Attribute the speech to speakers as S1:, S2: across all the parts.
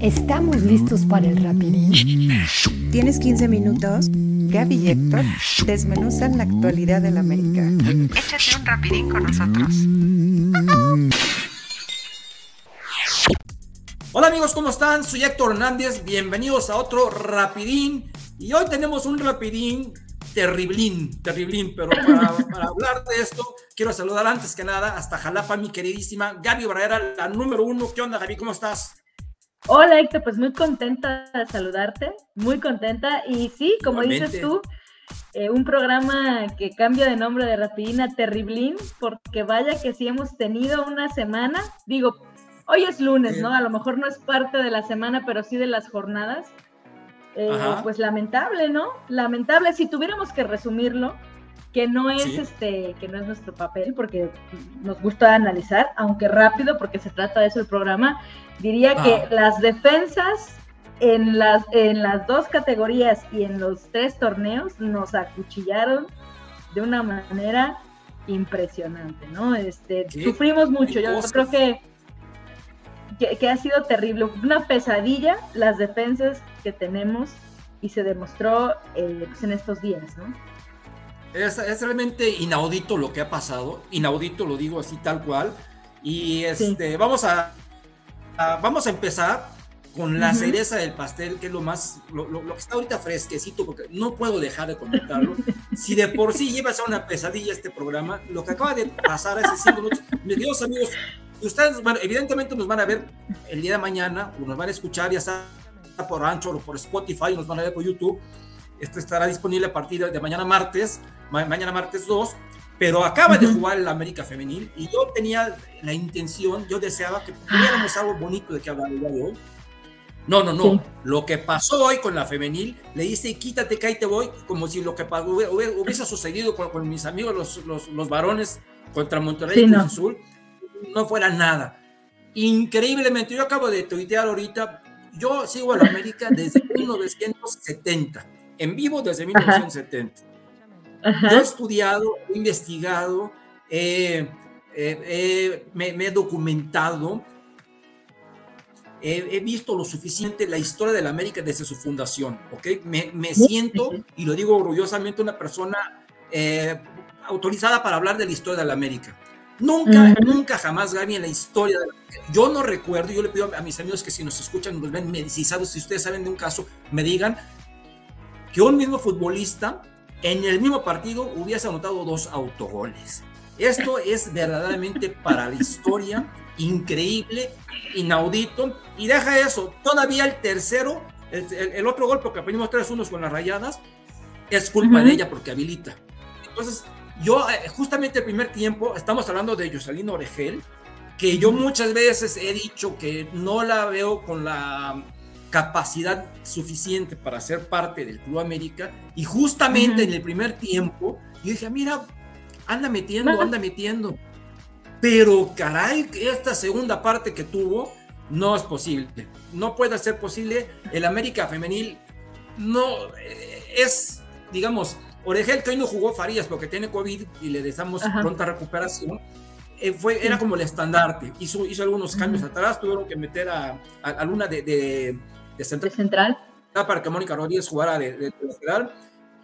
S1: ¿Estamos listos para el rapidín?
S2: ¿Tienes 15 minutos? Gaby y Héctor desmenuzan la actualidad del América. Échate un rapidín con nosotros.
S3: Hola amigos, ¿cómo están? Soy Héctor Hernández, bienvenidos a otro rapidín. Y hoy tenemos un rapidín terriblín, terriblín, pero para, para, hablar de esto, quiero saludar antes que nada hasta Jalapa, mi queridísima Gaby Barrera, la número uno. ¿Qué onda, Gaby? ¿Cómo estás?
S4: Hola Héctor, pues muy contenta de saludarte, muy contenta. Y sí, como dices tú, eh, un programa que cambia de nombre de Rapidina Terriblín, porque vaya que sí hemos tenido una semana, digo, hoy es lunes, ¿no? A lo mejor no es parte de la semana, pero sí de las jornadas. Eh, pues lamentable, ¿no? Lamentable, si tuviéramos que resumirlo, que no es este, que no es nuestro papel, porque nos gusta analizar, aunque rápido, porque se trata de eso el programa, diría que las defensas en las, en las dos categorías y en los tres torneos nos acuchillaron de una manera impresionante, ¿no? Este, sufrimos mucho, yo creo que, que, ha sido terrible, una pesadilla las defensas que tenemos y se demostró eh, pues, en estos días, ¿no?
S3: Es, realmente inaudito lo que ha pasado, inaudito lo digo así tal cual. Y este, vamos a, vamos a empezar con la cereza del pastel, que es lo más, lo, que está ahorita fresquecito, porque no puedo dejar de comentarlo. si de por sí llevas a una pesadilla este programa, lo que acaba de pasar hace cinco minutos, mis queridos amigos, ustedes, bueno, evidentemente nos van a ver el día de mañana, o nos van a escuchar, ya sea por Anchor o por Spotify, nos van a ver por YouTube. Esto estará disponible a partir de mañana martes mañana martes 2, pero acaba de jugar el América Femenil y yo tenía la intención, yo deseaba que tuviéramos algo bonito de que hablar el día de hoy. No, no, no. Lo que pasó hoy con la femenil, le dice quítate que ahí te voy, como si lo que hubiese sucedido con, mis amigos los, los, los, varones contra Monterrey y no. Azul, no fuera nada. Increíblemente, yo acabo de tuitear ahorita, yo sigo a la América desde 1970, en vivo desde 1970. Yo he estudiado, he investigado, me, he documentado, he, visto lo suficiente la historia de la América desde su fundación, ¿ok? Me, siento, y lo digo orgullosamente, una persona eh, autorizada para hablar de la historia de la América. Nunca, nunca jamás, Gaby, en la historia de la América. Yo no recuerdo, yo le pido a mis amigos que si nos escuchan, nos ven medicizados, si ustedes saben de un caso, me digan que un mismo futbolista en el mismo partido hubiese anotado dos autogoles. Esto es verdaderamente para la historia increíble, inaudito. Y deja eso, todavía el tercero, el, otro gol, porque aprendimos tres unos con las rayadas, es culpa de ella porque habilita. Entonces, yo, eh, justamente el primer tiempo, estamos hablando de Jocelyn Oregel, que yo muchas veces he dicho que no la veo con la capacidad suficiente para ser parte del Club América y justamente en el primer tiempo yo dije, mira, anda metiendo, anda metiendo. Pero caray, esta segunda parte que tuvo no es posible. No puede ser posible. El América femenil no eh, es, digamos, Oregel que hoy no jugó Farías porque tiene COVID y le deseamos pronta recuperación. Eh, fue, era como el estandarte. Hizo, hizo algunos cambios atrás, tuvieron que meter a, a, Luna de de central. Para que Mónica Rodríguez jugara de, de, lateral.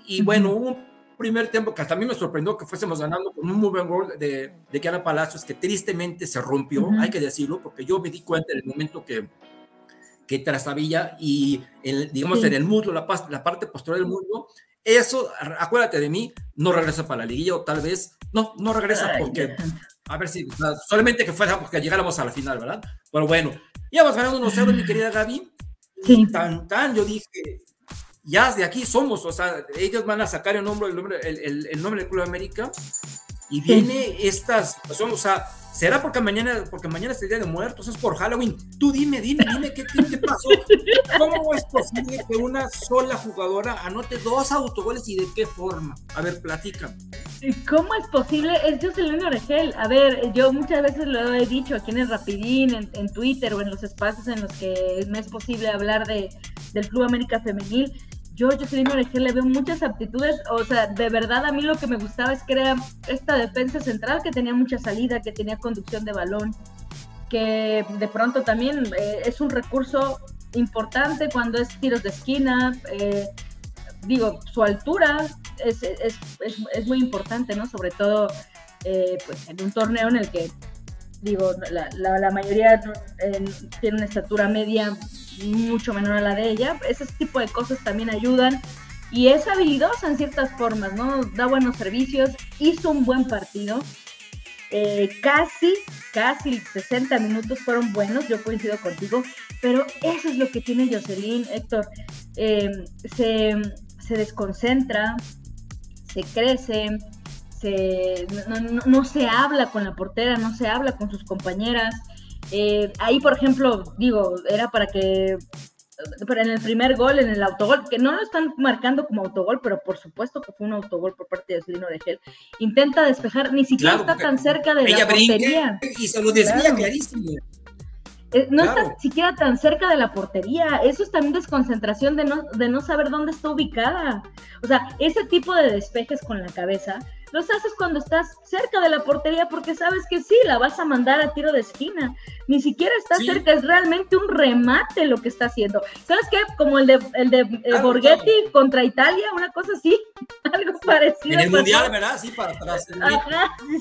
S3: Y bueno, hubo un primer tiempo que hasta a mí me sorprendió que fuésemos ganando con un muy buen gol de, de Kiana Palacios, que tristemente se rompió, hay que decirlo, porque yo me di cuenta en el momento que, que trastabilla y, el, digamos, en el muslo, la, la parte posterior del muslo, eso, acuérdate de mí, no regresa para la liguilla o tal vez, no, no regresa porque, a ver si, solamente que fuera porque llegáramos a la final, ¿verdad? Pero bueno, íbamos ganando 1-0, mi querida Gaby, Sí. Tan, tan, yo dije, ya de aquí somos, o sea, ellos van a sacar el nombre, el nombre, el, el nombre del Club América y viene esta situación, o sea, ¿será porque mañana, porque mañana es el Día de Muertos, es por Halloween? Tú dime, dime, dime, ¿qué, qué, pasó? ¿Cómo es posible que una sola jugadora anote dos autogoles y de qué forma? A ver, platica.
S4: ¿Cómo es posible? Es Jocelyn Oregel. A ver, yo muchas veces lo he dicho aquí en el Rapidín, en, Twitter o en los espacios en los que me es posible hablar de, del Club América Femenil. Yo, Jocelyn Oregel, le veo muchas aptitudes. O sea, de verdad, a mí lo que me gustaba es que era esta defensa central que tenía mucha salida, que tenía conducción de balón, que de pronto también eh, es un recurso importante cuando es tiros de esquina. Eh, digo, su altura es, es, es, muy importante, ¿no? Sobre todo eh, pues en un torneo en el que, digo, la, la, mayoría tiene una estatura media mucho menor a la de ella. Ese tipo de cosas también ayudan. Y es habilidosa en ciertas formas, ¿no? Da buenos servicios, hizo un buen partido. Eh, casi, casi 60 minutos fueron buenos, yo coincido contigo, pero eso es lo que tiene Jocelyn, Héctor. Eh, se, se desconcentra, se crece, se, no, se habla con la portera, no se habla con sus compañeras. Eh, ahí, por ejemplo, digo, era para que pero en el primer gol, en el autogol, que no lo están marcando como autogol, pero por supuesto que fue un autogol por parte de Celino Gel, intenta despejar, ni siquiera está tan cerca de la portería.
S3: Y se lo desvía clarísimo.
S4: Eh, no está siquiera tan cerca de la portería. Eso es también desconcentración de no, de no saber dónde está ubicada. O sea, ese tipo de despejes con la cabeza los haces cuando estás cerca de la portería porque sabes que sí, la vas a mandar a tiro de esquina. Ni siquiera está cerca, es realmente un remate lo que está haciendo. ¿Sabes qué? Como el de, el de eh, Borghetti contra Italia, una cosa así, algo parecido.
S3: En el Mundial, ¿verdad? Sí, para atrás.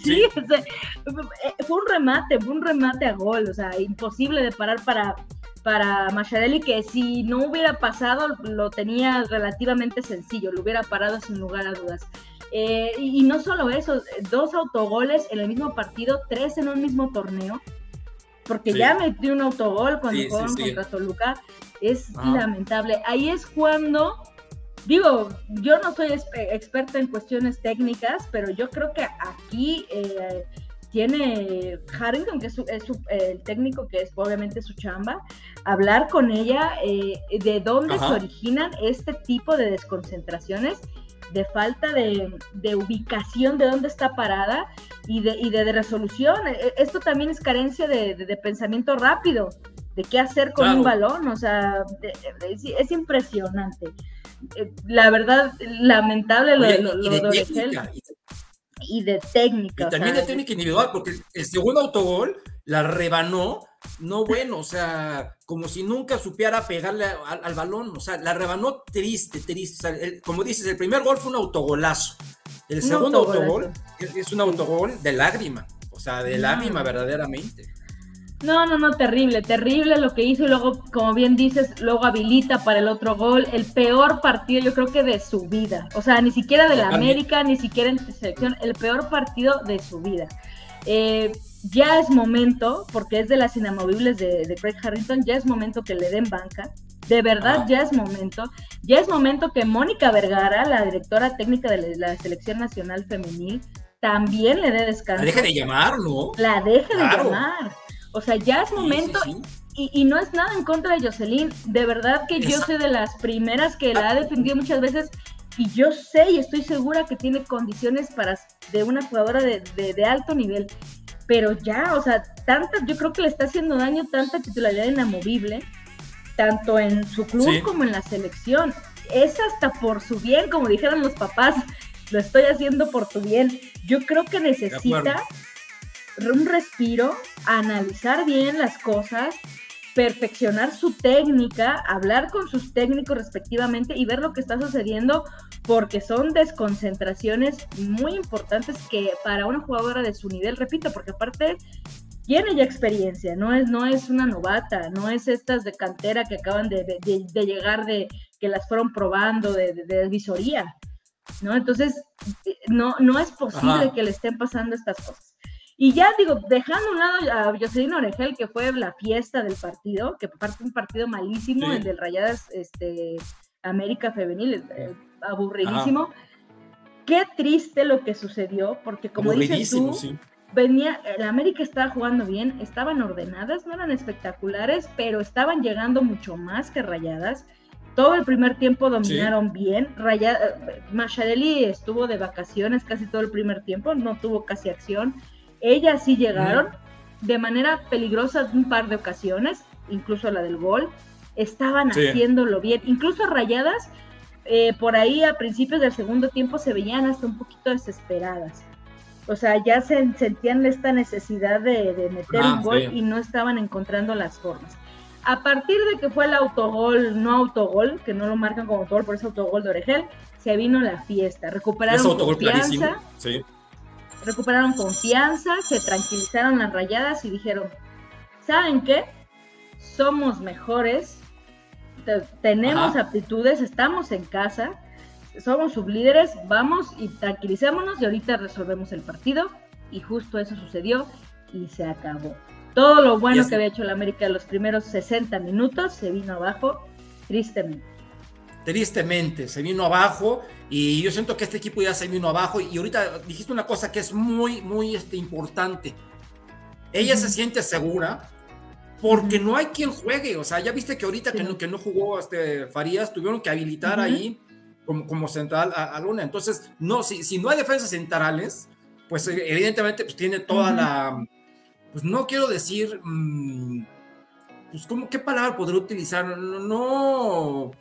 S4: sí, eh, fue un remate, fue un remate a gol, o sea, imposible de parar para para Macharelli que si no hubiera pasado lo tenía relativamente sencillo, lo hubiera parado sin lugar a dudas. Eh, y, no solo eso, dos autogoles en el mismo partido, tres en un mismo torneo, porque ya metió un autogol cuando jugaron contra Toluca, es lamentable. Ahí es cuando, digo, yo no soy experta en cuestiones técnicas, pero yo creo que aquí eh, tiene Harrington, que es, el técnico que es obviamente su chamba, hablar con ella eh, de dónde se originan este tipo de desconcentraciones de falta de, ubicación de dónde está parada y de, de, resolución. E, e, esto también es carencia de, pensamiento rápido, de qué hacer con un balón, o sea, es, impresionante. Eh, la verdad, lamentable lo, de, y de técnica.
S3: Y también de técnica individual, porque el segundo autogol la rebanó no bueno, o sea, como si nunca supiera pegarle al, balón, o sea, la rebanó triste, triste. como dices, el primer gol fue un autogolazo. El segundo autogol es un autogol de lágrima, o sea, de lágrima verdaderamente.
S4: No, no, no, terrible, terrible lo que hizo y luego, como bien dices, luego habilita para el otro gol, el peor partido yo creo que de su vida, o sea, ni siquiera de la América, ni siquiera en selección, el peor partido de su vida. Eh, ya es momento, porque es de las inamovibles de, Craig Harrington, ya es momento que le den banca. De verdad, ya es momento. Ya es momento que Mónica Vergara, la directora técnica de la Selección Nacional Femenil, también le dé descanso.
S3: La deje de llamar, ¿no?
S4: La deje de llamar. O sea, ya es momento. Y, no es nada en contra de Jocelyn. De verdad que yo soy de las primeras que la ha defendido muchas veces. Y yo sé y estoy segura que tiene condiciones para de una jugadora de, de alto nivel pero ya, o sea, tantas, yo creo que le está haciendo daño tanta titularidad inamovible, tanto en su club como en la selección. Es hasta por su bien, como dijeron los papás, lo estoy haciendo por tu bien. Yo creo que necesita un respiro, analizar bien las cosas perfeccionar su técnica, hablar con sus técnicos respectivamente y ver lo que está sucediendo, porque son desconcentraciones muy importantes que para una jugadora de su nivel, repito, porque aparte tiene ya experiencia, no es, no es una novata, no es estas de cantera que acaban de, llegar, de que las fueron probando de, de, visoría, ¿no? Entonces, eh, no, no es posible que le estén pasando estas cosas. Y ya digo, dejando a un lado a Jocelyn Oregel, que fue la fiesta del partido, que parte un partido malísimo, el del Rayadas este, América Femenil, eh, aburridísimo. Qué triste lo que sucedió, porque como dices tú, venía, el América estaba jugando bien, estaban ordenadas, no eran espectaculares, pero estaban llegando mucho más que Rayadas. Todo el primer tiempo dominaron bien. Raya, eh, Macharelli estuvo de vacaciones casi todo el primer tiempo, no tuvo casi acción. Ellas sí llegaron de manera peligrosa un par de ocasiones, incluso la del gol. Estaban haciéndolo bien, incluso rayadas. Eh, por ahí a principios del segundo tiempo se veían hasta un poquito desesperadas. O sea, ya se sentían esta necesidad de, meter un ah, gol y no estaban encontrando las formas. a partir de que fue el autogol, no autogol, que no lo marcan como autogol, por eso autogol de Oregel, se vino la fiesta. Recuperaron confianza. Sí. Recuperaron confianza, se tranquilizaron las rayadas y dijeron, ¿saben qué? Somos mejores, tenemos aptitudes, estamos en casa, somos sublíderes, vamos y tranquilicémonos y ahorita resolvemos el partido. Y justo eso sucedió y se acabó. Todo lo bueno que había hecho la América en los primeros 60 minutos se vino abajo, tristemente.
S3: Tristemente, se vino abajo y yo siento que este equipo ya se vino abajo. Y ahorita dijiste una cosa que es muy, muy este, importante. Ella se siente segura porque no hay quien juegue, o sea, ya viste que ahorita que, no, que no jugó este Farías, tuvieron que habilitar ahí como, como central a, Luna. Entonces, no, si, si no hay defensas centrales, pues evidentemente pues, tiene toda la pues no quiero decir, mm, pues ¿cómo, ¿qué palabra podré utilizar? No, no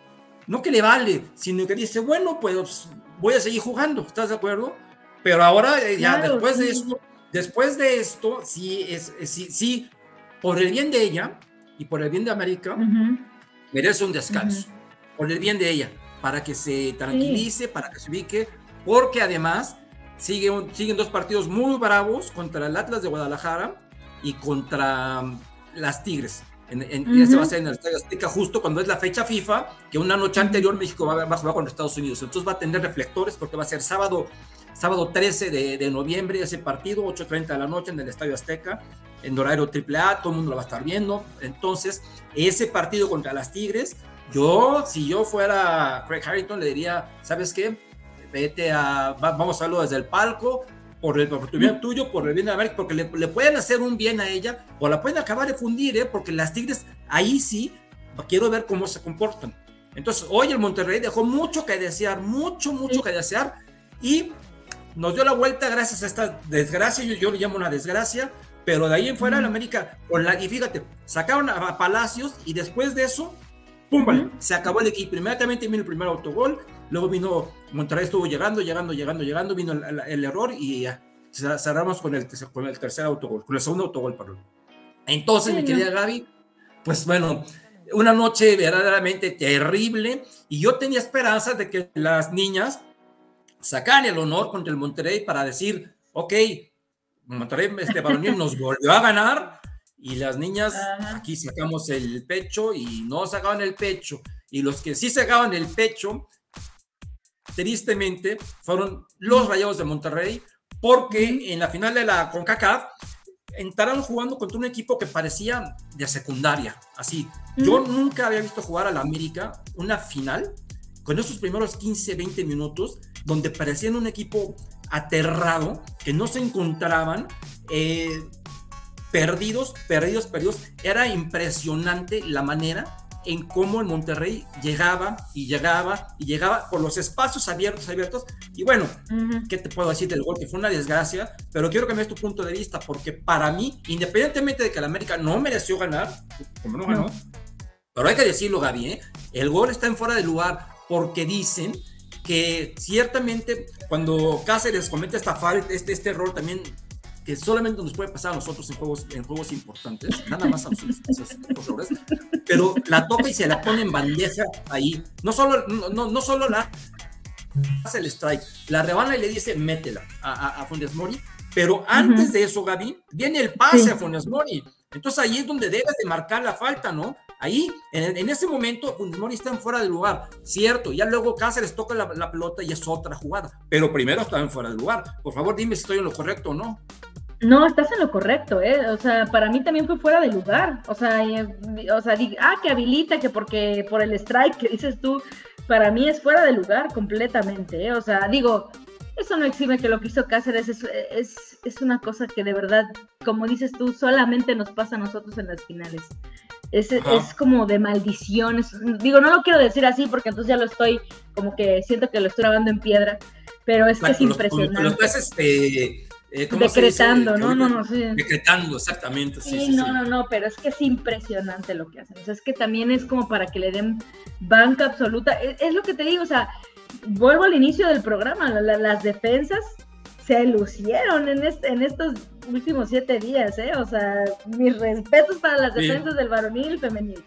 S3: que le vale, sino que dice, bueno, pues voy a seguir jugando, ¿estás de acuerdo? Pero ahora, eh, ya después de esto, después de esto, sí, es, sí, sí, por el bien de ella y por el bien de América, merece un descanso, por el bien de ella, para que se tranquilice, para que se ubique, porque además sigue siguen dos partidos muy bravos contra el Atlas de Guadalajara y contra mm, las Tigres. En, en, va a ser en el Estadio Azteca justo cuando es la fecha FIFA, que una noche anterior México va, a jugar con Estados Unidos. Entonces va a tener reflectores porque va a ser sábado, sábado 13 de, de noviembre ese partido, 8.30 de la noche en el Estadio Azteca, en horario AAA, todo el mundo lo va a estar viendo. Entonces, ese partido contra las Tigres, yo, si yo fuera Craig Harrington, le diría, ¿sabes qué? Vete a, vamos a verlo desde el palco, por el por tu bien tuyo, por el bien de América, porque le, pueden hacer un bien a ella o la pueden acabar de fundir, ¿eh? porque las Tigres ahí sí quiero ver cómo se comportan. Entonces, hoy el Monterrey dejó mucho que desear, mucho, mucho que desear y nos dio la vuelta gracias a esta desgracia, yo, yo le llamo una desgracia, pero de ahí en fuera el América, con la, y fíjate, sacaron a, Palacios y después de eso, ¡pum! Se acabó el equipo. Inmediatamente vino el primer autogol, Luego vino, Monterrey estuvo llegando, llegando, llegando, llegando, vino el, error y ya cerramos con el, con el tercer autogol, con el segundo autogol, perdón. Entonces, mi querida Gaby, pues bueno, una noche verdaderamente terrible y yo tenía esperanza de que las niñas sacaran el honor contra el Monterrey para decir, ok, Monterrey este varonil nos volvió a ganar y las niñas aquí sacamos el pecho y no sacaban el pecho. Y los que sí sacaban el pecho tristemente, fueron los Rayados de Monterrey, porque en la final de la CONCACAF entraron jugando contra un equipo que parecía de secundaria, así. Yo nunca había visto jugar a la América una final con esos primeros 15, 20 minutos, donde parecían un equipo aterrado, que no se encontraban, eh, perdidos, perdidos, perdidos. Era impresionante la manera en cómo el Monterrey llegaba y llegaba y llegaba por los espacios abiertos, abiertos. Y bueno, ¿qué te puedo decir del gol? Que fue una desgracia, pero quiero que me des tu punto de vista, porque para mí, independientemente de que el América no mereció ganar, como no ganó, pero hay que decirlo, Gaby, ¿eh? el gol está en fuera de lugar porque dicen que ciertamente cuando Cáceres comete esta falta, este, este error también que solamente nos puede pasar a nosotros en juegos, en juegos importantes, nada más a nosotros, pero la toca y se la pone en bandeja ahí. No solo, no, no solo la hace el strike, la rebana y le dice métela a, a, Funes Mori, pero antes de eso, Gaby, viene el pase a Funes Mori. Entonces ahí es donde debes de marcar la falta, ¿no? Ahí, en, ese momento, Funes Mori está en fuera de lugar, cierto, ya luego Cáceres toca la, la, pelota y es otra jugada, pero primero está en fuera de lugar. Por favor, dime si estoy en lo correcto o no.
S4: No, estás en lo correcto, ¿eh? O sea, para mí también fue fuera de lugar. O sea, o sea, ah, que habilita, que porque por el strike que dices tú, para mí es fuera de lugar completamente, ¿eh? O sea, digo, eso no exime que lo que hizo Cáceres es, es, es, una cosa que de verdad, como dices tú, solamente nos pasa a nosotros en las finales. Es, es como de maldiciones. Digo, no lo quiero decir así porque entonces ya lo estoy, como que siento que lo estoy grabando en piedra, pero es que es impresionante. Los,
S3: este
S4: eh, Decretando, ¿no? No, no, sí.
S3: Decretando, exactamente.
S4: Sí, no, no, no, pero es que es impresionante lo que hacen. O sea, es que también es como para que le den banca absoluta. Es, lo que te digo, o sea, vuelvo al inicio del programa, las defensas se lucieron en, este, en estos últimos siete días, ¿eh? O sea, mis respetos para las defensas del varonil y femenil.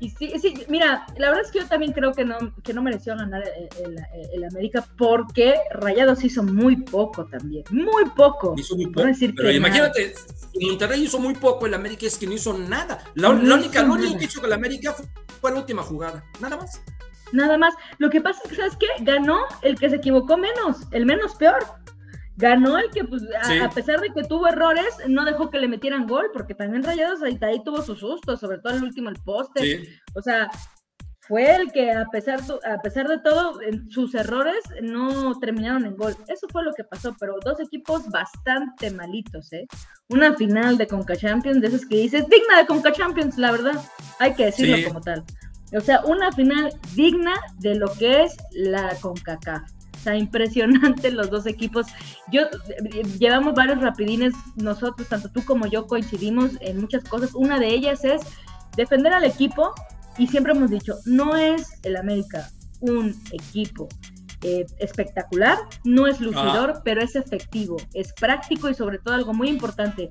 S4: Y sí, sí, mira, la verdad es que yo también creo que no, que no mereció ganar el, América porque Rayados hizo muy poco también, muy poco.
S3: Hizo muy poco. pero imagínate, Monterrey hizo muy poco, el América es que no hizo nada. La, única, lo único que hizo que el América fue, la última jugada, nada más.
S4: Nada más. Lo que pasa es que, ¿sabes qué? Ganó el que se equivocó menos, el menos peor ganó el que, pues, a, pesar de que tuvo errores, no dejó que le metieran gol, porque también Rayados ahí, ahí tuvo sus sustos, sobre todo el último, el poste. O sea, fue el que, a pesar, a pesar de todo, en sus errores no terminaron en gol. Eso fue lo que pasó, pero dos equipos bastante malitos, ¿eh? Una final de Conca Champions, de esas que dices, digna de Conca Champions, la verdad, hay que decirlo como tal. O sea, una final digna de lo que es la CONCACAF. O sea, impresionante los dos equipos. Yo llevamos varios rapidines, nosotros, tanto tú como yo, coincidimos en muchas cosas. Una de ellas es defender al equipo y siempre hemos dicho, no es el América un equipo eh, espectacular, no es lucidor, ah. pero es efectivo, es práctico y sobre todo algo muy importante,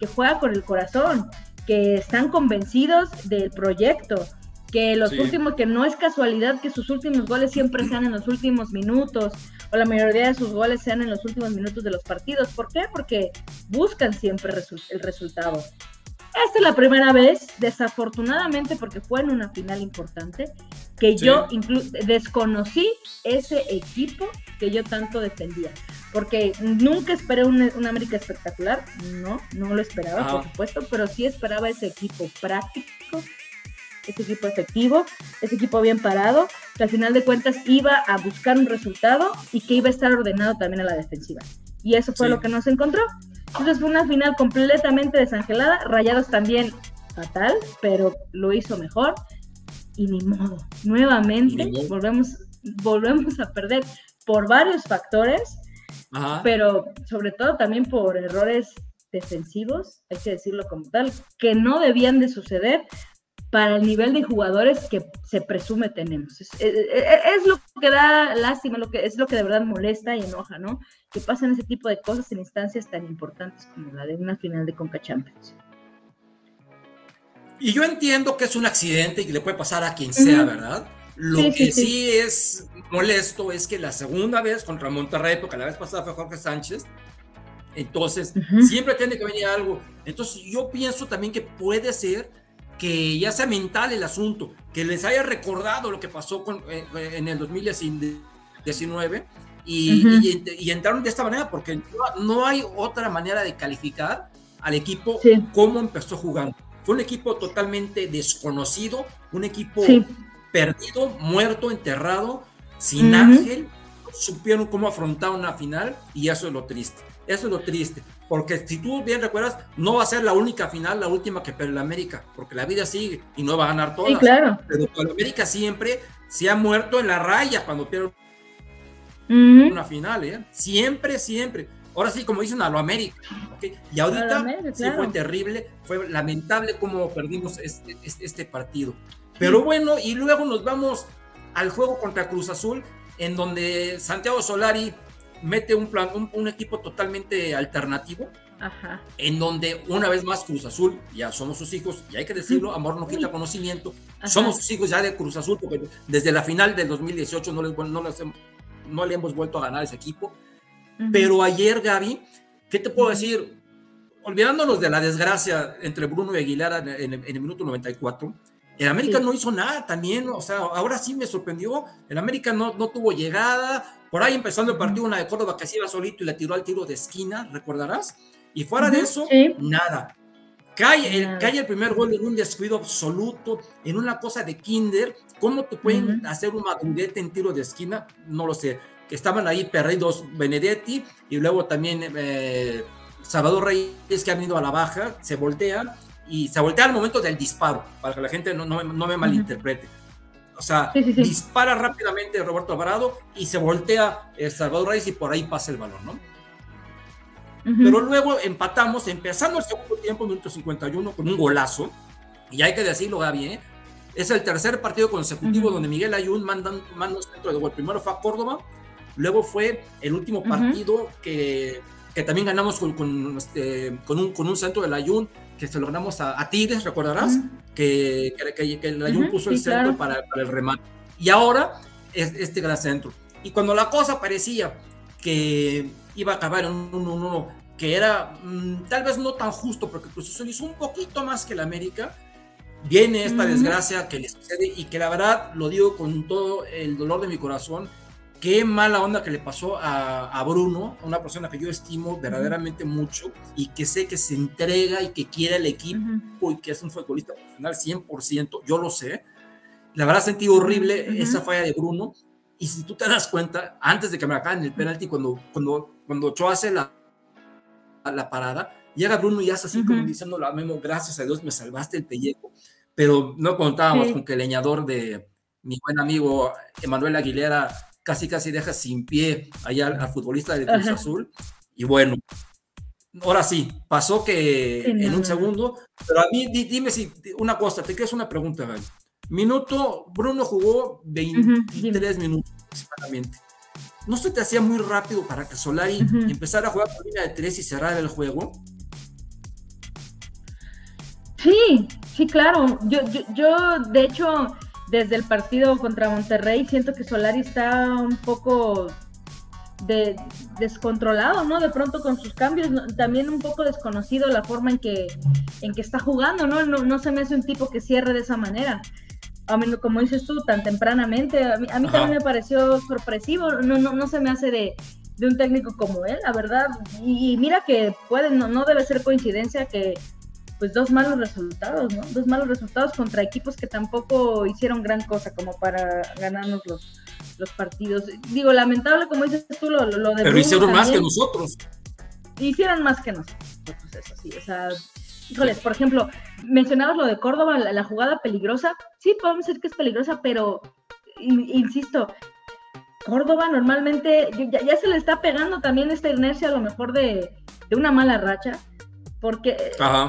S4: que juega con el corazón, que están convencidos del proyecto, que los últimos, que no es casualidad que sus últimos goles siempre sean en los últimos minutos, o la mayoría de sus goles sean en los últimos minutos de los partidos. ¿Por qué? Porque buscan siempre el resultado. Esta es la primera vez, desafortunadamente, porque fue en una final importante, que yo incluso desconocí ese equipo que yo tanto defendía. Porque nunca esperé un, América espectacular, no, no lo esperaba, por supuesto, pero sí esperaba ese equipo práctico, ese equipo efectivo, ese equipo bien parado, que al final de cuentas iba a buscar un resultado y que iba a estar ordenado también a la defensiva. Y eso fue lo que nos encontró. Entonces fue una final completamente desangelada, Rayados también fatal, pero lo hizo mejor. Y ni modo, nuevamente volvemos volvemos a perder por varios factores, pero sobre todo también por errores defensivos, hay que decirlo como tal, que no debían de suceder, para el nivel de jugadores que se presume tenemos. Es, lo que da lástima, lo que, es lo que de verdad molesta y enoja, ¿no? Que pasen ese tipo de cosas en instancias tan importantes como la de una final de Conca Champions.
S3: Y yo entiendo que es un accidente y que le puede pasar a quien sea, ¿verdad? Lo que sí, es molesto es que la segunda vez contra Monterrey, porque la vez pasada fue Jorge Sánchez, entonces siempre tiene que venir algo. Entonces yo pienso también que puede ser que ya sea mental el asunto, que les haya recordado lo que pasó con, eh, en el 2019 y, y, entraron de esta manera, porque no, hay otra manera de calificar al equipo cómo empezó jugando. Fue un equipo totalmente desconocido, un equipo perdido, muerto, enterrado, sin ángel, supieron cómo afrontar una final y eso es lo triste. Eso es lo triste. Porque si tú bien recuerdas, no va a ser la única final, la última que pierde la América, porque la vida sigue y no va a ganar todas. Sí,
S4: claro.
S3: Pero la América siempre se ha muerto en la raya cuando pierde una final, ¿eh? Siempre, siempre. Ahora sí, como dicen, a lo América. Y ahorita sí fue terrible, fue lamentable cómo perdimos este, este, este partido. Pero bueno, y luego nos vamos al juego contra Cruz Azul, en donde Santiago Solari mete un plan, un, equipo totalmente alternativo. En donde una vez más Cruz Azul, ya somos sus hijos, y hay que decirlo, amor no quita conocimiento, somos sus hijos ya de Cruz Azul, porque desde la final del 2018 no, no, le hemos vuelto a ganar ese equipo. Pero ayer, Gaby, ¿qué te puedo decir? Olvidándonos de la desgracia entre Bruno y Aguilar en, el minuto 94, el América no hizo nada también, o sea, ahora sí me sorprendió, el América no, no tuvo llegada, por ahí empezando el partido, una de Córdoba que se iba solito y le tiró al tiro de esquina, ¿recordarás? Y fuera de eso, nada. Cae el, cae el primer gol en un descuido absoluto, en una cosa de kinder. ¿Cómo te pueden hacer un madurete en tiro de esquina? No lo sé. Que estaban ahí perdidos Benedetti y luego también eh, Salvador Reyes que han ido a la baja, se voltean y se voltea al momento del disparo, para que la gente no, no, no me malinterprete. O sea, dispara rápidamente Roberto Alvarado y se voltea el Salvador Reyes y por ahí pasa el balón, ¿no? Pero luego empatamos, empezando el segundo tiempo, minuto 51, con un golazo. Y hay que decirlo, Gaby, ¿eh? es el tercer partido consecutivo donde Miguel Ayun manda, manda un centro de gol. Primero fue a Córdoba, luego fue el último partido que, que, también ganamos con, con, este, con, un, con un centro del Ayun, que se lo ganamos a, a Tigres, recordarás, que, que, que, el Ayun puso el centro para, para, el remate. Y ahora es este gran centro. Y cuando la cosa parecía que iba a acabar en un 1-1 que era mm, tal vez no tan justo, porque Cruz Azul hizo un poquito más que el América, viene esta desgracia que le sucede y que la verdad lo digo con todo el dolor de mi corazón, qué mala onda que le pasó a, Bruno, una persona que yo estimo verdaderamente mucho y que sé que se entrega y que quiere el equipo y que es un futbolista profesional 100%, yo lo sé. La verdad sentí horrible esa falla de Bruno y si tú te das cuenta, antes de que me acaben el penalti, cuando, cuando, cuando Ochoa hace la, la parada, llega Bruno y hace así como diciendo a Memo, gracias a Dios me salvaste el pellejo. Pero no contábamos con que el leñador de mi buen amigo Emanuel Aguilera casi casi deja sin pie allá al, futbolista de Cruz Azul. Y bueno, ahora sí, pasó que en un segundo, pero a mí dime si una cosa, te quedas una pregunta, Gal. Minuto, Bruno jugó 23 minutos aproximadamente. ¿No se te hacía muy rápido para que Solari empezara a jugar por línea de tres y cerrar el juego?
S4: Sí, sí, claro. Yo, yo, de hecho, desde el partido contra Monterrey, siento que Solari está un poco de, descontrolado, ¿no? De pronto con sus cambios, también un poco desconocido la forma en que, en que está jugando, ¿no? ¿no? No se me hace un tipo que cierre de esa manera. A mí, como dices tú, tan tempranamente, a mí, también me pareció sorpresivo, no, no, no se me hace de, de un técnico como él, la verdad. Y, mira que puede, no, no debe ser coincidencia que pues dos malos resultados, ¿no? Dos malos resultados contra equipos que tampoco hicieron gran cosa como para ganarnos los, los partidos. Digo, lamentable, como dices tú, lo, lo de...
S3: Pero hicieron más que nosotros.
S4: Hicieron más que nosotros, eso sí, o sea... Híjoles, por ejemplo, mencionabas lo de Córdoba, la, jugada peligrosa. Sí, podemos decir que es peligrosa, pero insisto, Córdoba normalmente ya, se le está pegando también esta inercia a lo mejor de, de una mala racha porque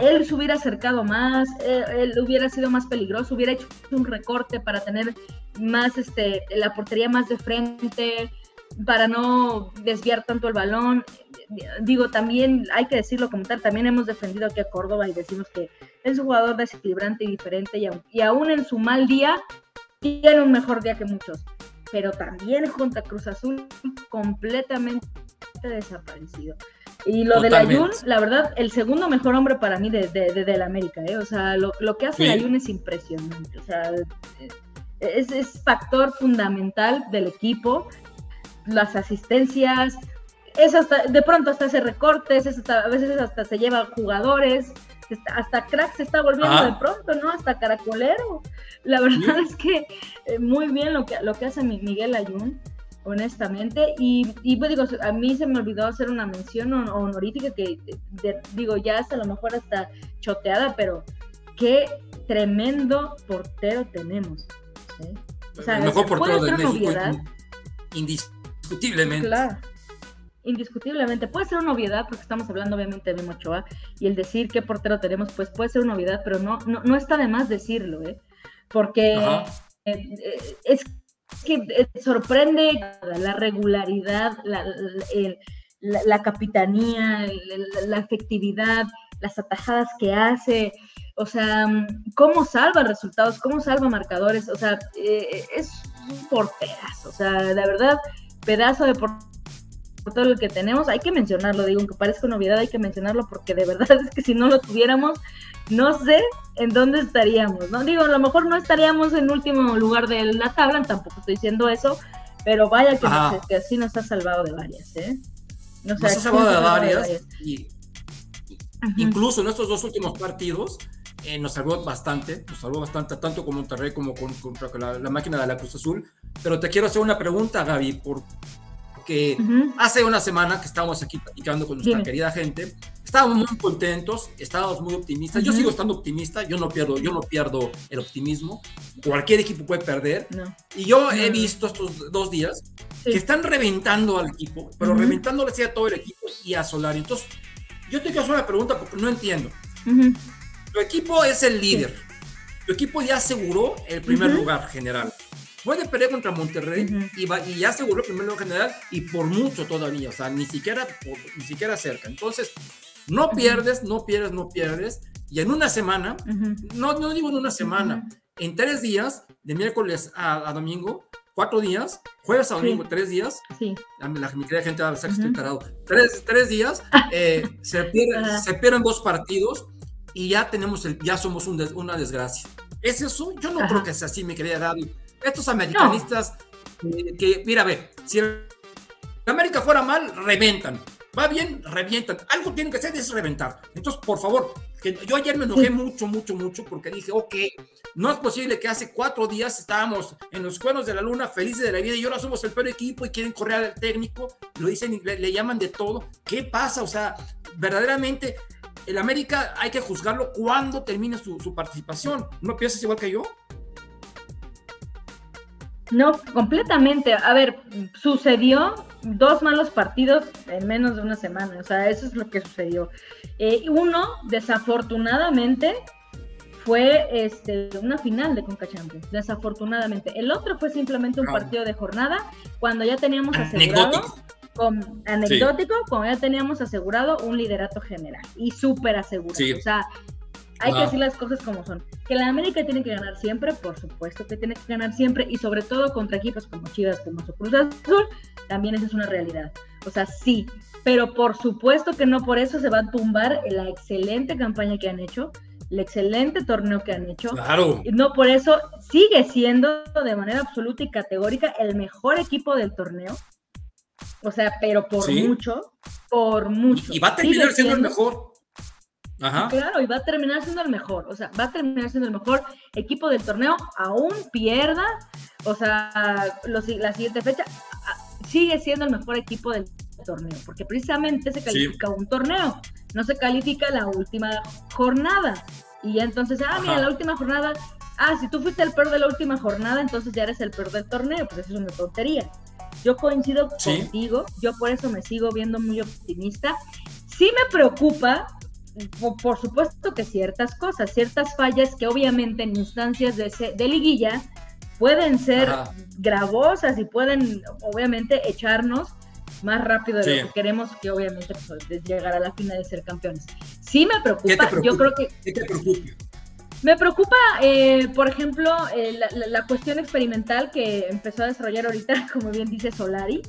S4: él se hubiera acercado más, eh, él, hubiera sido más peligroso, hubiera hecho un recorte para tener más, este, la portería más de frente, para no desviar tanto el balón. Digo, también hay que decirlo como tal, también hemos defendido aquí a Córdoba y decimos que es un jugador desequilibrante y diferente y, y aún en su mal día tiene un mejor día que muchos. Pero también junto a Cruz Azul completamente desaparecido. Y lo de Ayun, la verdad, el segundo mejor hombre para mí de, de, la América, ¿eh? O sea, lo, que hace sí. Ayun es impresionante. O sea, es, es, factor fundamental del equipo. Las asistencias, es hasta, de pronto hasta hace recortes, a veces hasta se lleva jugadores, hasta crack se está volviendo de pronto, ¿no? Hasta caracolero. La verdad es que eh, muy bien lo que, lo que hace Miguel Ayun honestamente. Y, y pues digo, a mí se me olvidó hacer una mención honorífica que, digo, ya hasta a lo mejor hasta choteada, pero qué tremendo portero tenemos.
S3: O sea, el mejor portero de México, indiscutiblemente.
S4: Claro. Indiscutiblemente, puede ser una obviedad porque estamos hablando obviamente de Mochoa y el decir qué portero tenemos, pues puede ser una obviedad, pero no, no, no está de más decirlo, ¿eh? porque eh, eh, es que eh, sorprende la regularidad, la, la, capitanía, la, efectividad, las atajadas que hace, o sea, cómo salva resultados, cómo salva marcadores, o sea, eh, es un porterazo, o sea, la verdad, pedazo de portero todo lo que tenemos, hay que mencionarlo, digo, aunque parezca novedad, hay que mencionarlo porque de verdad es que si no lo tuviéramos, no sé en dónde estaríamos, ¿no? Digo, a lo mejor no estaríamos en último lugar de la tabla, tampoco estoy diciendo eso, pero vaya que, que así nos ha salvado de varias, ¿eh?
S3: nos ha salvado de varias, y, incluso en estos dos últimos partidos eh, nos salvó bastante, nos salvó bastante, tanto con Monterrey como con, contra la, la, máquina de la Cruz Azul. Pero te quiero hacer una pregunta, Gaby, por, que hace una semana que estábamos aquí platicando con nuestra querida gente, estábamos muy contentos, estábamos muy optimistas. Yo sigo estando optimista, yo no pierdo, yo no pierdo el optimismo. Cualquier equipo puede perder. Y yo he visto estos dos días que están reventando al equipo, pero reventándole a todo el equipo y a Solari. Entonces, yo te quiero hacer una pregunta porque no entiendo. Tu equipo es el líder. Tu equipo ya aseguró el primer lugar general. Puede perder contra Monterrey y, va, y ya aseguró el primer lugar general y por mucho todavía, o sea, ni siquiera, ni siquiera cerca. Entonces, no pierdes, no pierdes, no pierdes. Y en una semana, no, no digo en una semana, en tres días, de miércoles a, domingo, cuatro días, jueves a domingo, tres días, sí. la, querida gente va a pensar que estoy tres, tres días, eh, se, pierden, se pierden dos partidos y ya tenemos el, ya somos una desgracia. ¿Es eso? Yo no creo que sea así, mi querida Gaby. Estos americanistas que, mira, ve, si América fuera mal, reventan. Va bien, revientan. Algo tiene que hacer es reventar. Entonces, por favor, que yo ayer me enojé mucho, mucho, mucho porque dije, ok, no es posible que hace cuatro días estábamos en los cuernos de la luna, felices de la vida, y ahora somos el peor equipo y quieren correr al técnico, lo dicen, le, le llaman de todo. ¿Qué pasa? O sea, verdaderamente, el América hay que juzgarlo cuando termine su, su participación. ¿No piensas igual que yo?
S4: No, completamente. A ver, sucedió dos malos partidos en menos de una semana. O sea, eso es lo que sucedió. Eh, uno, desafortunadamente, fue este, una final de Conca Champions, desafortunadamente. El otro fue simplemente un ah. partido de jornada cuando ya teníamos asegurado, con, anecdótico, cuando ya teníamos asegurado un liderato general y súper asegurado. O sea, hay que decir las cosas como son. Que la América tiene que ganar siempre, por supuesto que tiene que ganar siempre, y sobre todo contra equipos como Chivas, como su Cruz Azul, también esa es una realidad. O sea, sí, pero por supuesto que no por eso se va a tumbar la excelente campaña que han hecho, el excelente torneo que han hecho.
S3: Claro.
S4: No por eso sigue siendo de manera absoluta y categórica el mejor equipo del torneo. O sea, pero por mucho, por mucho.
S3: Y va a terminar siendo el mejor.
S4: Claro, y va a terminar siendo el mejor, o sea, va a terminar siendo el mejor equipo del torneo, aún pierda, o sea, la siguiente fecha, sigue siendo el mejor equipo del torneo, porque precisamente se califica un torneo, no se califica la última jornada. Y ya entonces, ah, mira, la última jornada, ah, si tú fuiste el peor de la última jornada, entonces ya eres el peor del torneo, pues eso es una tontería. Yo coincido contigo, yo por eso me sigo viendo muy optimista. Sí me preocupa por, supuesto que ciertas cosas, ciertas fallas que obviamente en instancias de, de liguilla pueden ser gravosas y pueden obviamente echarnos más rápido de lo que queremos, que obviamente pues, llegar a la final de ser campeones. Sí me preocupa, yo creo que...
S3: ¿Qué te preocupa?
S4: Me preocupa, eh, por ejemplo, eh, la, la, cuestión experimental que empezó a desarrollar ahorita, como bien dice Solari.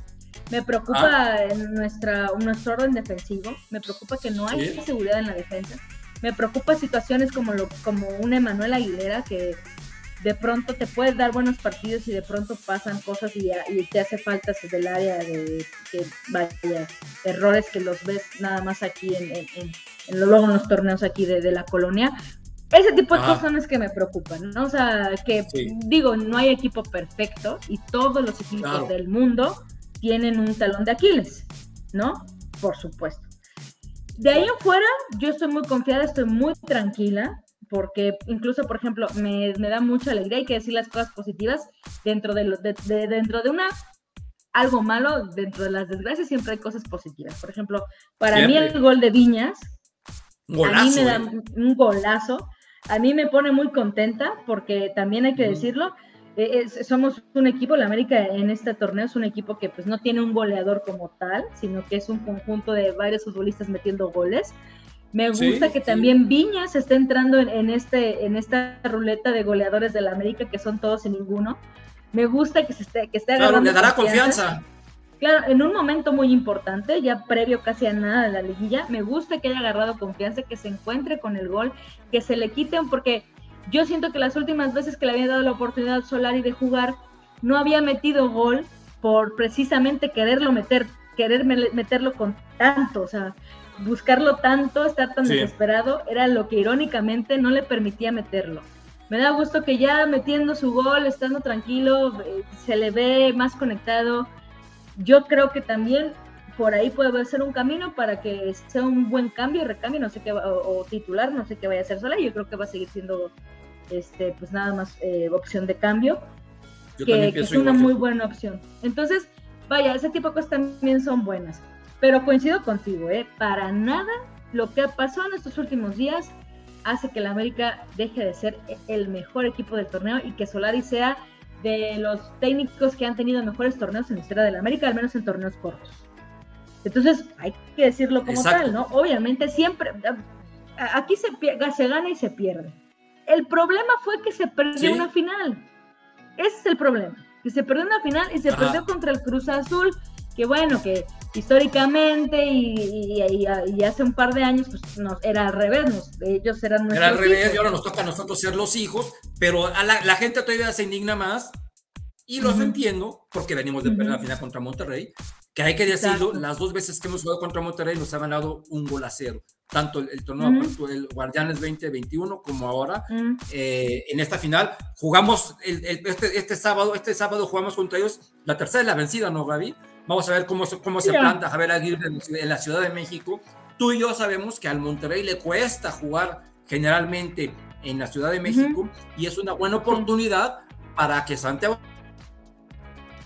S4: Me preocupa ah. nuestra, nuestro orden defensivo, me preocupa que no hay seguridad en la defensa, me preocupa situaciones como, lo, como un Emanuel Aguilera que de pronto te puede dar buenos partidos y de pronto pasan cosas y, te hace falta desde el área de que vaya, errores que los ves nada más aquí en, en, en, luego en los torneos aquí de, de la colonia. Ese tipo de cosas son las que me preocupan, ¿no? O sea, que digo, no hay equipo perfecto y todos los equipos del mundo tienen un talón de Aquiles, ¿no? Por supuesto. De ahí en fuera, yo estoy muy confiada, estoy muy tranquila, porque incluso, por ejemplo, me, da mucha alegría, hay que decir las cosas positivas, dentro de, dentro de una algo malo, dentro de las desgracias siempre hay cosas positivas. Por ejemplo, para mí el gol de Viñas, a mí me da ¿eh? un golazo, a mí me pone muy contenta, porque también hay que decirlo, eh, somos un equipo, la América en este torneo es un equipo que pues no tiene un goleador como tal, sino que es un conjunto de varios futbolistas metiendo goles. Me gusta que también Viñas esté entrando en, este, en esta ruleta de goleadores de la América, que son todos y ninguno. Me gusta que se esté, que esté
S3: claro, le dará confianza.
S4: Claro, en un momento muy importante, ya previo casi a nada de la liguilla, me gusta que haya agarrado confianza, que se encuentre con el gol, que se le quiten, porque yo siento que las últimas veces que le había dado la oportunidad a Solari de jugar, no había metido gol por precisamente quererlo meter, querer meterlo con tanto, o sea, buscarlo tanto, estar tan desesperado, era lo que irónicamente no le permitía meterlo. Me da gusto que ya metiendo su gol, estando tranquilo, eh, se le ve más conectado. Yo creo que también por ahí puede ser un camino para que sea un buen cambio, recambio, no sé qué, o, titular, no sé qué vaya a hacer sola, yo creo que va a seguir siendo, este, pues nada más eh, opción de cambio, que, es una muy buena opción. Entonces, vaya, ese tipo de cosas también son buenas, pero coincido contigo, ¿eh? Para nada lo que pasó en estos últimos días hace que la América deje de ser el mejor equipo del torneo y que Solari sea de los técnicos que han tenido mejores torneos en la historia de la América, al menos en torneos cortos. Entonces, hay que decirlo como tal, ¿no? Obviamente siempre, aquí se, se gana y se pierde. El problema fue que se perdió una final. Ese es el problema, que se perdió una final y se perdió contra el Cruz Azul, que bueno, que históricamente y, hace un par de años pues era al revés, ellos eran
S3: nuestros Era al revés y ahora nos toca a nosotros ser los hijos, pero a la, gente todavía se indigna más y los entiendo porque venimos de perder la final contra Monterrey, que hay que decirlo, las dos veces que hemos jugado contra Monterrey nos ha ganado un gol a cero tanto el, torneo el Guardianes 2021 como ahora eh, en esta final jugamos este, este, sábado este sábado jugamos contra ellos la tercera es la vencida no Gaby Vamos a ver cómo, cómo se planta Javier Aguirre en la Ciudad de México. Tú y yo sabemos que al Monterrey le cuesta jugar generalmente en la Ciudad de México y es una buena oportunidad para que Santiago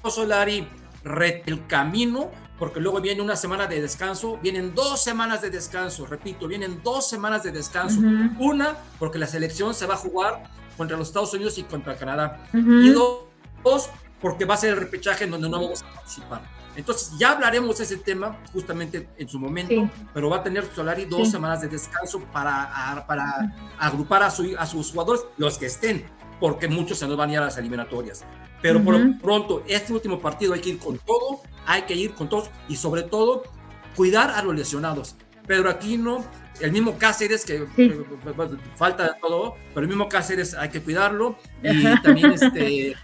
S3: Solari rete el camino porque luego viene una semana de descanso, vienen dos semanas de descanso, repito, vienen dos semanas de descanso. Una, porque la selección se va a jugar contra los Estados Unidos y contra Canadá. Y dos, porque va a ser el repechaje en donde no vamos a participar. Entonces ya hablaremos de ese tema justamente en su momento, pero va a tener Solari dos semanas de descanso para, para agrupar a, su, a, sus jugadores, los que estén, porque muchos se nos van a ir a las eliminatorias. Pero por lo pronto, este último partido hay que ir con todo, hay que ir con todos y sobre todo cuidar a los lesionados. Pedro Aquino, el mismo Cáceres, que falta de todo, pero el mismo Cáceres hay que cuidarlo y también este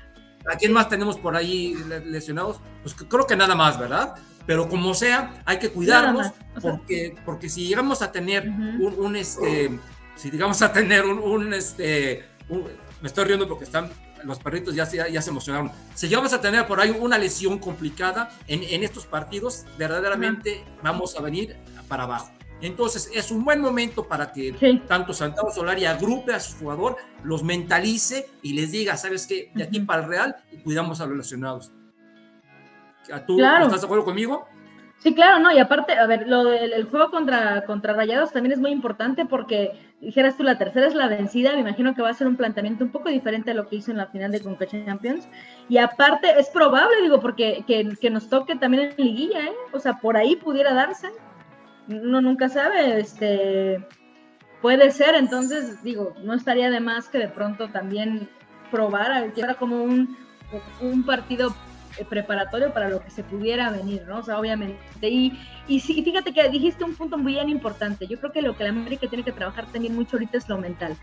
S3: ¿A quién más tenemos por ahí lesionados? Pues creo que nada más, ¿verdad? Pero como sea, hay que cuidarnos porque, porque si llegamos a tener un, este, si llegamos a tener un, este, me estoy riendo porque están los perritos ya se, ya se emocionaron. Si llegamos a tener por ahí una lesión complicada en, en estos partidos, verdaderamente vamos a venir para abajo. Entonces es un buen momento para que tanto Santiago Solari agrupe a su jugador, los mentalice y les diga, ¿sabes qué? De aquí para el Real cuidamos a los lesionados. ¿Tú estás de acuerdo conmigo?
S4: Sí, claro, no, y aparte, a ver, lo del el juego contra, contra Rayados también es muy importante porque, dijeras tú, la tercera es la vencida, me imagino que va a ser un planteamiento un poco diferente a lo que hizo en la final de Conca Champions, y aparte es probable, digo, porque que, nos toque también en liguilla, ¿eh? O sea, por ahí pudiera darse. Uno nunca sabe, este, puede ser, entonces digo, no estaría de más que de pronto también probar, que era como un, un partido preparatorio para lo que se pudiera venir, ¿no? O sea, obviamente. Y, y, sí, fíjate que dijiste un punto muy bien importante. Yo creo que lo que la América tiene que trabajar también mucho ahorita es lo mental.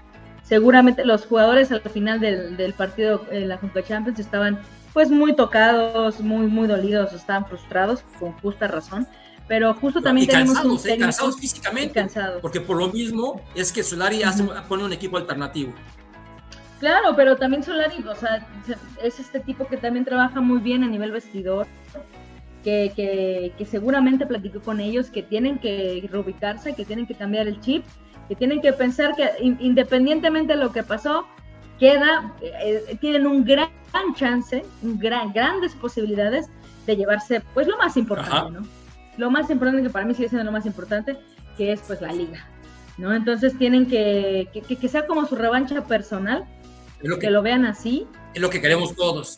S4: Seguramente los jugadores al final del, del partido en la Junta Champions estaban pues muy tocados, muy, muy dolidos, estaban frustrados, con justa razón pero justo también y tenemos
S3: cansados, un eh, cansados físicamente, cansados. porque por lo mismo es que Solari hace, pone un equipo alternativo.
S4: Claro, pero también Solari, o sea, es este tipo que también trabaja muy bien a nivel vestidor, que, que, que seguramente platicó con ellos, que tienen que reubicarse, que tienen que cambiar el chip, que tienen que pensar que independientemente de lo que pasó, queda, eh, tienen un gran chance, un gran, grandes posibilidades de llevarse, pues lo más importante, ¿no? lo más importante, que para mí sigue siendo lo más importante, que es pues la liga, ¿no? Entonces tienen que, que, sea como su revancha personal, que, lo vean así.
S3: Es lo que queremos todos.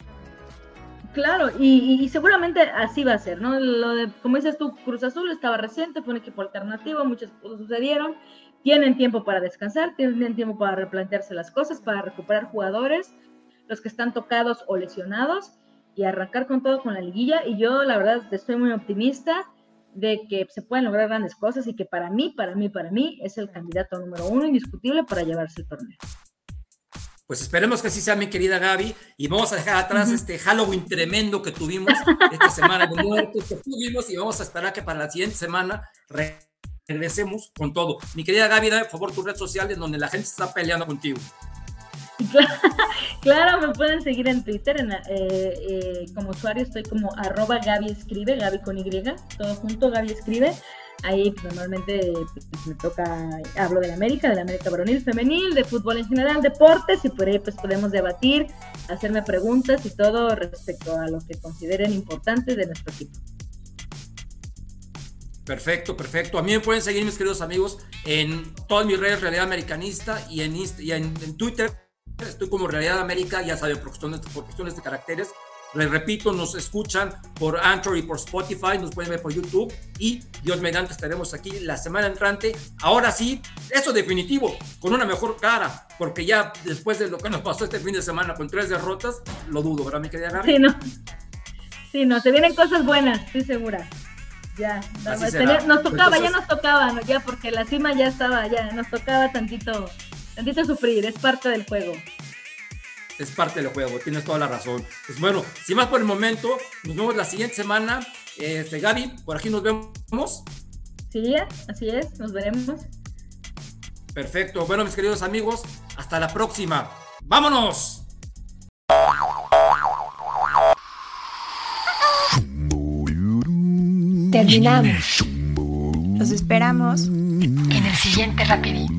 S4: Claro, y, seguramente así va a ser, ¿no? Lo de, como dices tú, Cruz Azul estaba reciente, fue un equipo alternativo, muchas cosas sucedieron, tienen tiempo para descansar, tienen tiempo para replantearse las cosas, para recuperar jugadores, los que están tocados o lesionados, y arrancar con todo con la liguilla. Y yo, la verdad, estoy muy optimista de que se pueden lograr grandes cosas y que para mí, para mí, para mí es el candidato número uno indiscutible para llevarse el torneo.
S3: Pues esperemos que así sea, mi querida Gaby, y vamos a dejar atrás este Halloween tremendo que tuvimos esta semana de muertos que tuvimos y vamos a esperar que para la siguiente semana regresemos con todo. Mi querida Gaby, da por favor tu red social en donde la gente está peleando contigo.
S4: Claro, me pueden seguir en Twitter, en, eh, eh, como usuario estoy como arroba Gaby Escribe, Gaby con Y, todo junto, Gaby Escribe. Ahí pues, normalmente pues, me toca, hablo de la América, de la América varonil, femenil, de fútbol en general, deportes, y por ahí pues podemos debatir, hacerme preguntas y todo respecto a lo que consideren importante de nuestro equipo.
S3: Perfecto, perfecto. A mí me pueden seguir, mis queridos amigos, en todas mis redes Realidad Americanista y en, y en Twitter Estoy como Realidad América, ya saben, por cuestiones, por cuestiones de caracteres. Les repito, nos escuchan por Anchor y por Spotify, nos pueden ver por YouTube y Dios mediante estaremos aquí la semana entrante. Ahora sí, eso definitivo, con una mejor cara, porque ya después de lo que nos pasó este fin de semana con tres derrotas, lo dudo, ¿verdad, mi querida Gaby?
S4: Sí, no. Sí, no, se vienen cosas buenas, estoy segura. Ya, nos tocaba, ya nos tocaba, ya porque la cima ya estaba, ya nos tocaba tantito, tantito sufrir, es parte del juego
S3: es parte del juego, tienes toda la razón. Pues bueno, sin más por el momento, nos vemos la siguiente semana. Este, Gaby, por aquí nos vemos.
S4: Sí, así es, nos veremos.
S3: Perfecto. Bueno, mis queridos amigos, hasta la próxima. ¡Vámonos!
S1: Terminamos.
S2: Los esperamos
S1: en el siguiente rapidito.